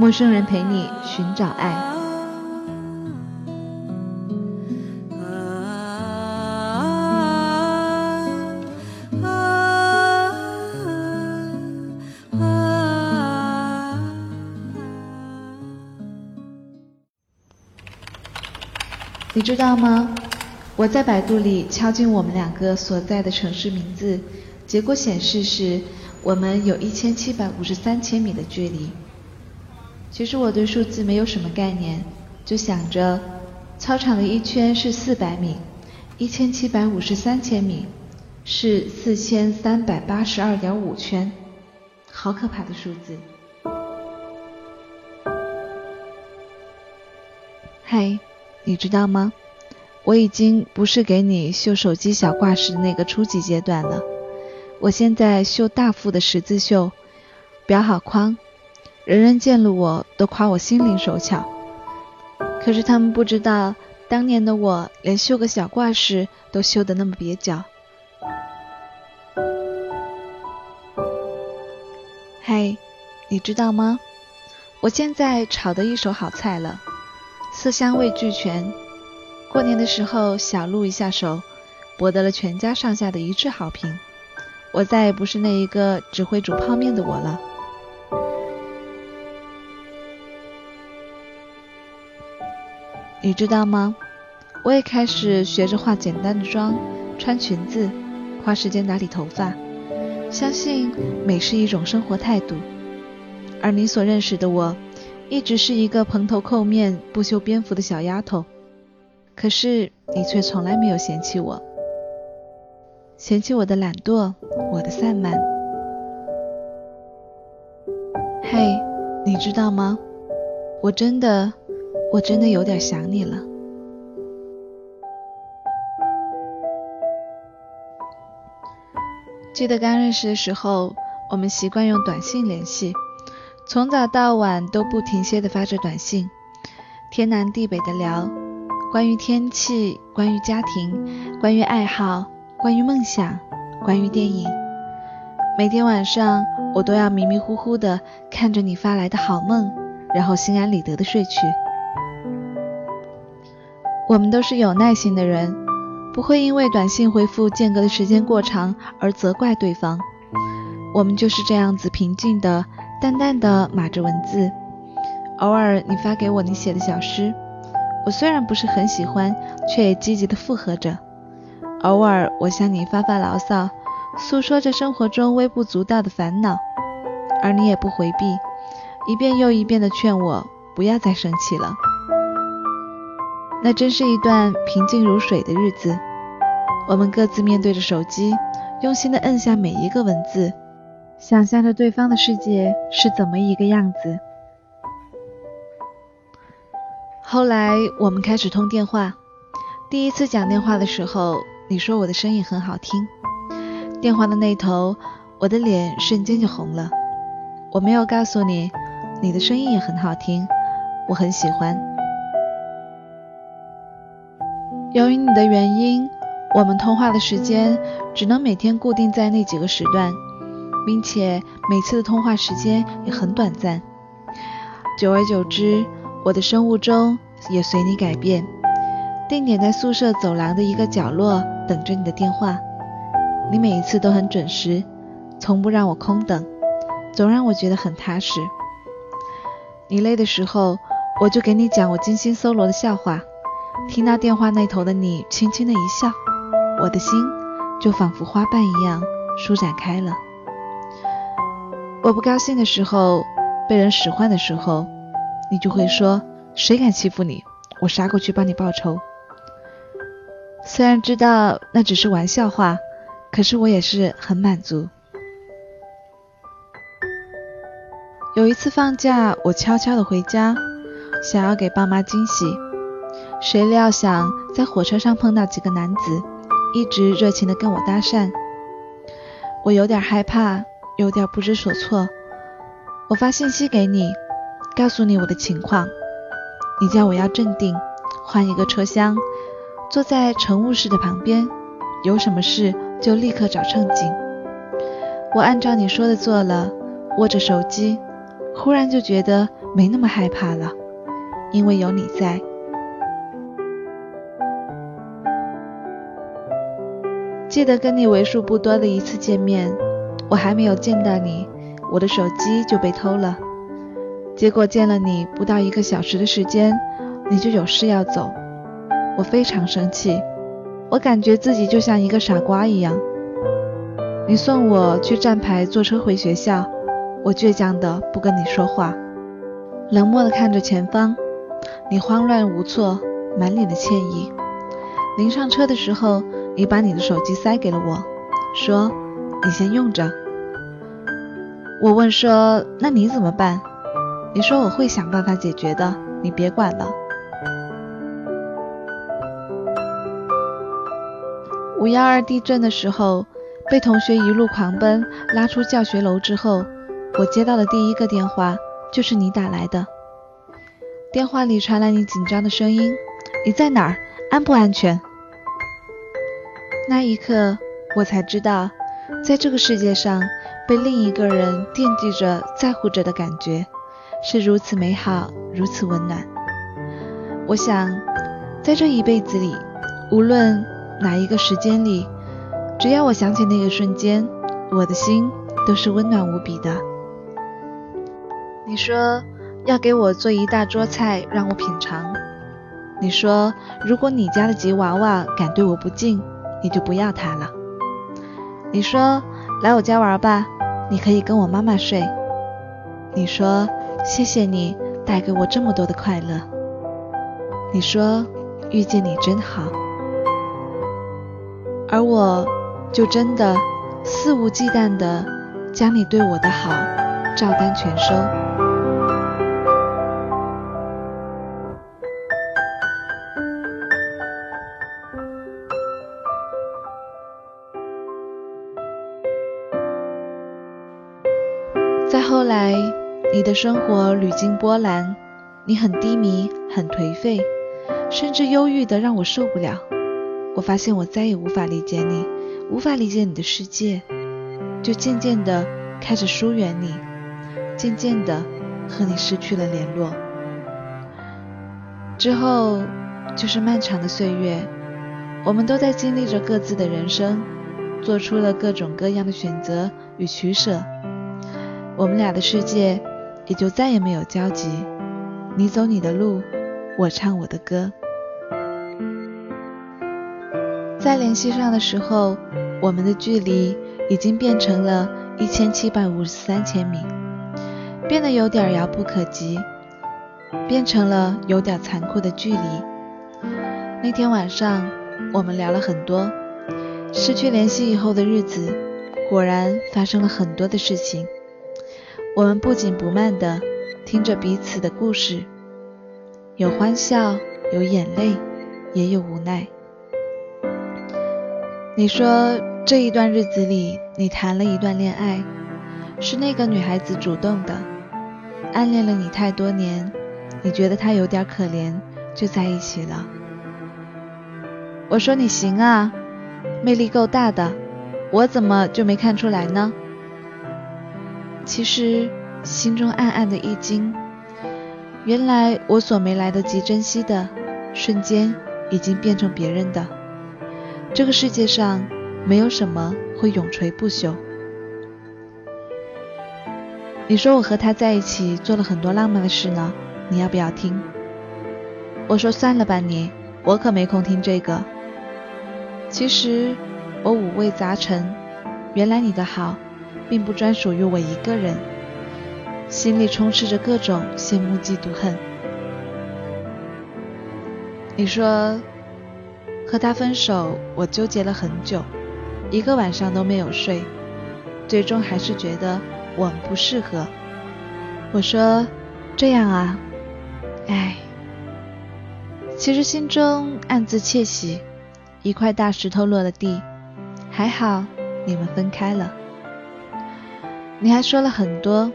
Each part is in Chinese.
陌生人陪你寻找爱。你知道吗？我在百度里敲进我们两个所在的城市名字，结果显示是我们有一千七百五十三千米的距离。其实我对数字没有什么概念，就想着操场的一圈是四百米，一千七百五十三千米是四千三百八十二点五圈，好可怕的数字。嗨。你知道吗？我已经不是给你绣手机小挂饰的那个初级阶段了，我现在绣大幅的十字绣，裱好框，人人见了我都夸我心灵手巧。可是他们不知道，当年的我连绣个小挂饰都绣得那么蹩脚。嘿，你知道吗？我现在炒的一手好菜了。色香味俱全，过年的时候小露一下手，博得了全家上下的一致好评。我再也不是那一个只会煮泡面的我了。你知道吗？我也开始学着化简单的妆，穿裙子，花时间打理头发。相信美是一种生活态度。而你所认识的我。一直是一个蓬头垢面、不修边幅的小丫头，可是你却从来没有嫌弃我，嫌弃我的懒惰，我的散漫。嘿，你知道吗？我真的，我真的有点想你了。记得刚认识的时候，我们习惯用短信联系。从早到晚都不停歇的发着短信，天南地北的聊，关于天气，关于家庭，关于爱好，关于梦想，关于电影。每天晚上我都要迷迷糊糊的看着你发来的好梦，然后心安理得的睡去。我们都是有耐心的人，不会因为短信回复间隔的时间过长而责怪对方。我们就是这样子平静的。淡淡的码着文字，偶尔你发给我你写的小诗，我虽然不是很喜欢，却也积极的附和着。偶尔我向你发发牢骚，诉说着生活中微不足道的烦恼，而你也不回避，一遍又一遍的劝我不要再生气了。那真是一段平静如水的日子，我们各自面对着手机，用心的摁下每一个文字。想象着对方的世界是怎么一个样子。后来我们开始通电话，第一次讲电话的时候，你说我的声音很好听。电话的那头，我的脸瞬间就红了。我没有告诉你，你的声音也很好听，我很喜欢。由于你的原因，我们通话的时间只能每天固定在那几个时段。并且每次的通话时间也很短暂，久而久之，我的生物钟也随你改变，定点在宿舍走廊的一个角落等着你的电话。你每一次都很准时，从不让我空等，总让我觉得很踏实。你累的时候，我就给你讲我精心搜罗的笑话，听到电话那头的你轻轻的一笑，我的心就仿佛花瓣一样舒展开了。我不高兴的时候，被人使唤的时候，你就会说：“谁敢欺负你，我杀过去帮你报仇。”虽然知道那只是玩笑话，可是我也是很满足。有一次放假，我悄悄的回家，想要给爸妈惊喜，谁料想在火车上碰到几个男子，一直热情地跟我搭讪。我有点害怕，有点不知所措。我发信息给你，告诉你我的情况，你叫我要镇定，换一个车厢，坐在乘务室的旁边，有什么事就立刻找乘警。我按照你说的做了，握着手机，忽然就觉得没那么害怕了，因为有你在。记得跟你为数不多的一次见面，我还没有见到你，我的手机就被偷了。结果见了你不到一个小时的时间，你就有事要走，我非常生气，我感觉自己就像一个傻瓜一样。你送我去站牌坐车回学校，我倔强的不跟你说话，冷漠的看着前方。你慌乱无措，满脸的歉意。临上车的时候。你把你的手机塞给了我，说你先用着。我问说那你怎么办？你说我会想办法解决的，你别管了。五幺二地震的时候，被同学一路狂奔拉出教学楼之后，我接到的第一个电话就是你打来的。电话里传来你紧张的声音：“你在哪儿？安不安全？”那一刻，我才知道，在这个世界上，被另一个人惦记着、在乎着的感觉，是如此美好，如此温暖。我想，在这一辈子里，无论哪一个时间里，只要我想起那个瞬间，我的心都是温暖无比的。你说要给我做一大桌菜让我品尝，你说如果你家的吉娃娃敢对我不敬。你就不要他了。你说来我家玩吧，你可以跟我妈妈睡。你说谢谢你带给我这么多的快乐。你说遇见你真好，而我就真的肆无忌惮的将你对我的好照单全收。的生活屡经波澜，你很低迷，很颓废，甚至忧郁的让我受不了。我发现我再也无法理解你，无法理解你的世界，就渐渐的开始疏远你，渐渐的和你失去了联络。之后就是漫长的岁月，我们都在经历着各自的人生，做出了各种各样的选择与取舍。我们俩的世界也就再也没有交集，你走你的路，我唱我的歌。再联系上的时候，我们的距离已经变成了一千七百五十三千米，变得有点遥不可及，变成了有点残酷的距离。那天晚上，我们聊了很多，失去联系以后的日子，果然发生了很多的事情。我们不紧不慢地听着彼此的故事，有欢笑，有眼泪，也有无奈。你说这一段日子里，你谈了一段恋爱，是那个女孩子主动的，暗恋了你太多年，你觉得她有点可怜，就在一起了。我说你行啊，魅力够大的，我怎么就没看出来呢？其实心中暗暗的一惊，原来我所没来得及珍惜的，瞬间已经变成别人的。这个世界上没有什么会永垂不朽。你说我和他在一起做了很多浪漫的事呢，你要不要听？我说算了吧你，我可没空听这个。其实我五味杂陈，原来你的好。并不专属于我一个人，心里充斥着各种羡慕、嫉妒、恨。你说和他分手，我纠结了很久，一个晚上都没有睡，最终还是觉得我们不适合。我说这样啊，唉，其实心中暗自窃喜，一块大石头落了地，还好你们分开了。你还说了很多，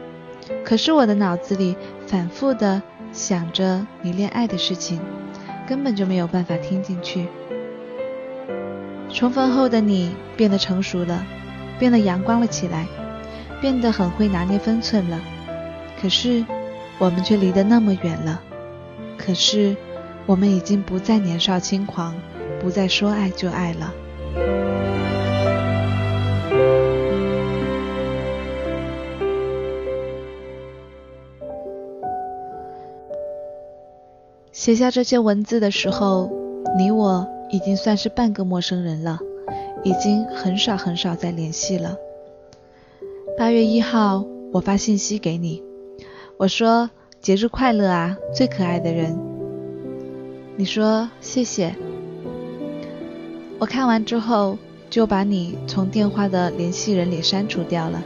可是我的脑子里反复的想着你恋爱的事情，根本就没有办法听进去。重逢后的你变得成熟了，变得阳光了起来，变得很会拿捏分寸了。可是我们却离得那么远了。可是我们已经不再年少轻狂，不再说爱就爱了。写下这些文字的时候，你我已经算是半个陌生人了，已经很少很少再联系了。八月一号，我发信息给你，我说节日快乐啊，最可爱的人。你说谢谢。我看完之后就把你从电话的联系人里删除掉了，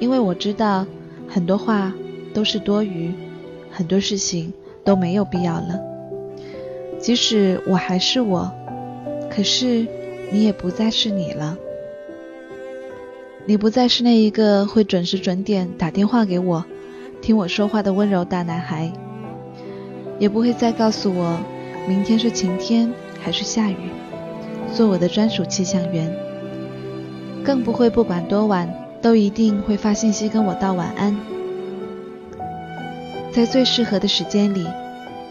因为我知道很多话都是多余，很多事情。都没有必要了。即使我还是我，可是你也不再是你了。你不再是那一个会准时准点打电话给我、听我说话的温柔大男孩，也不会再告诉我明天是晴天还是下雨，做我的专属气象员。更不会不管多晚都一定会发信息跟我道晚安。在最适合的时间里，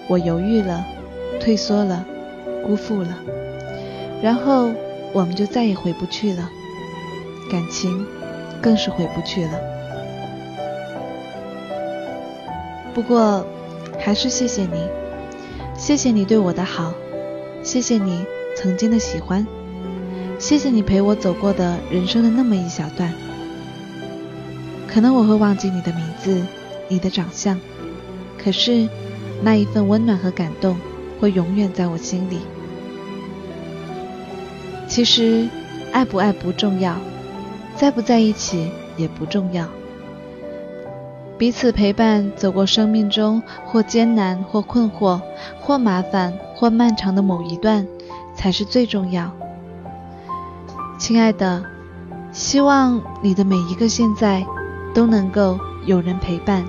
我犹豫了，退缩了，辜负了，然后我们就再也回不去了，感情更是回不去了。不过，还是谢谢你，谢谢你对我的好，谢谢你曾经的喜欢，谢谢你陪我走过的人生的那么一小段。可能我会忘记你的名字，你的长相。可是，那一份温暖和感动会永远在我心里。其实，爱不爱不重要，在不在一起也不重要。彼此陪伴走过生命中或艰难或困惑或麻烦或漫长的某一段，才是最重要。亲爱的，希望你的每一个现在都能够有人陪伴。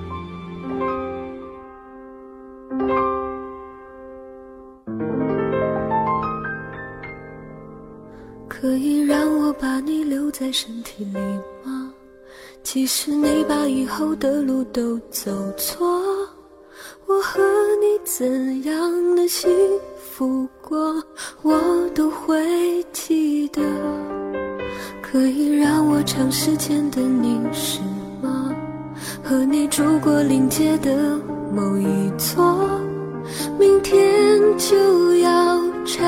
你留在身体里吗？即使你把以后的路都走错，我和你怎样的幸福过，我都会记得。可以让我长时间的凝视吗？和你住过临街的某一座，明天就要拆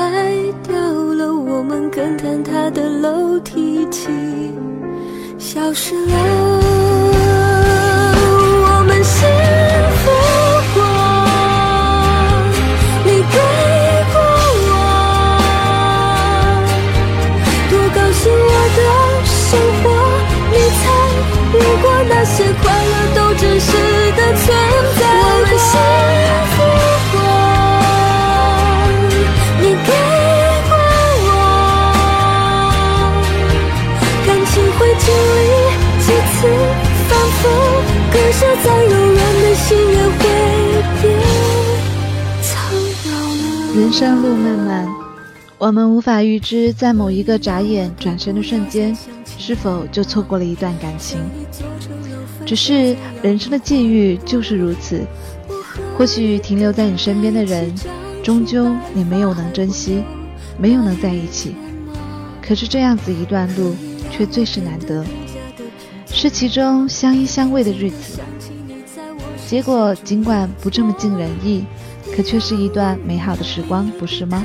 掉了。我们更坍塌的楼梯起消失了，人生路漫漫，我们无法预知在某一个眨眼转身的瞬间，是否就错过了一段感情。只是人生的际遇就是如此，或许停留在你身边的人，终究你没有能珍惜，没有能在一起。可是这样子一段路，却最是难得。是其中相依相偎的日子，结果尽管不这么尽人意，可却是一段美好的时光，不是吗？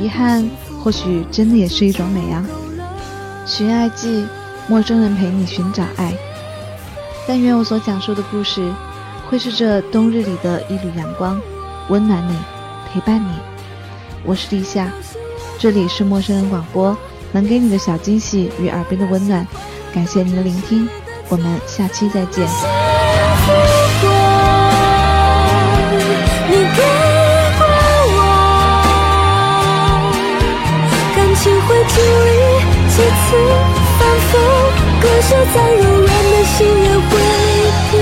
遗憾或许真的也是一种美啊。寻爱记，陌生人陪你寻找爱。但愿我所讲述的故事，会是这冬日里的一缕阳光，温暖你，陪伴你。我是立夏，这里是陌生人广播，能给你的小惊喜与耳边的温暖。感谢您的聆听，我们下期再见。反复，割舍再柔软的心也会变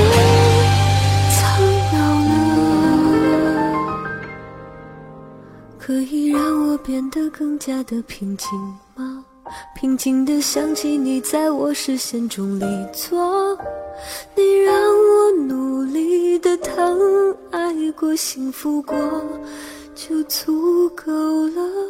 苍老了。可以让我变得更加的平静吗？平静的想起你在我视线中离座，你让我努力的疼爱过、幸福过，就足够了。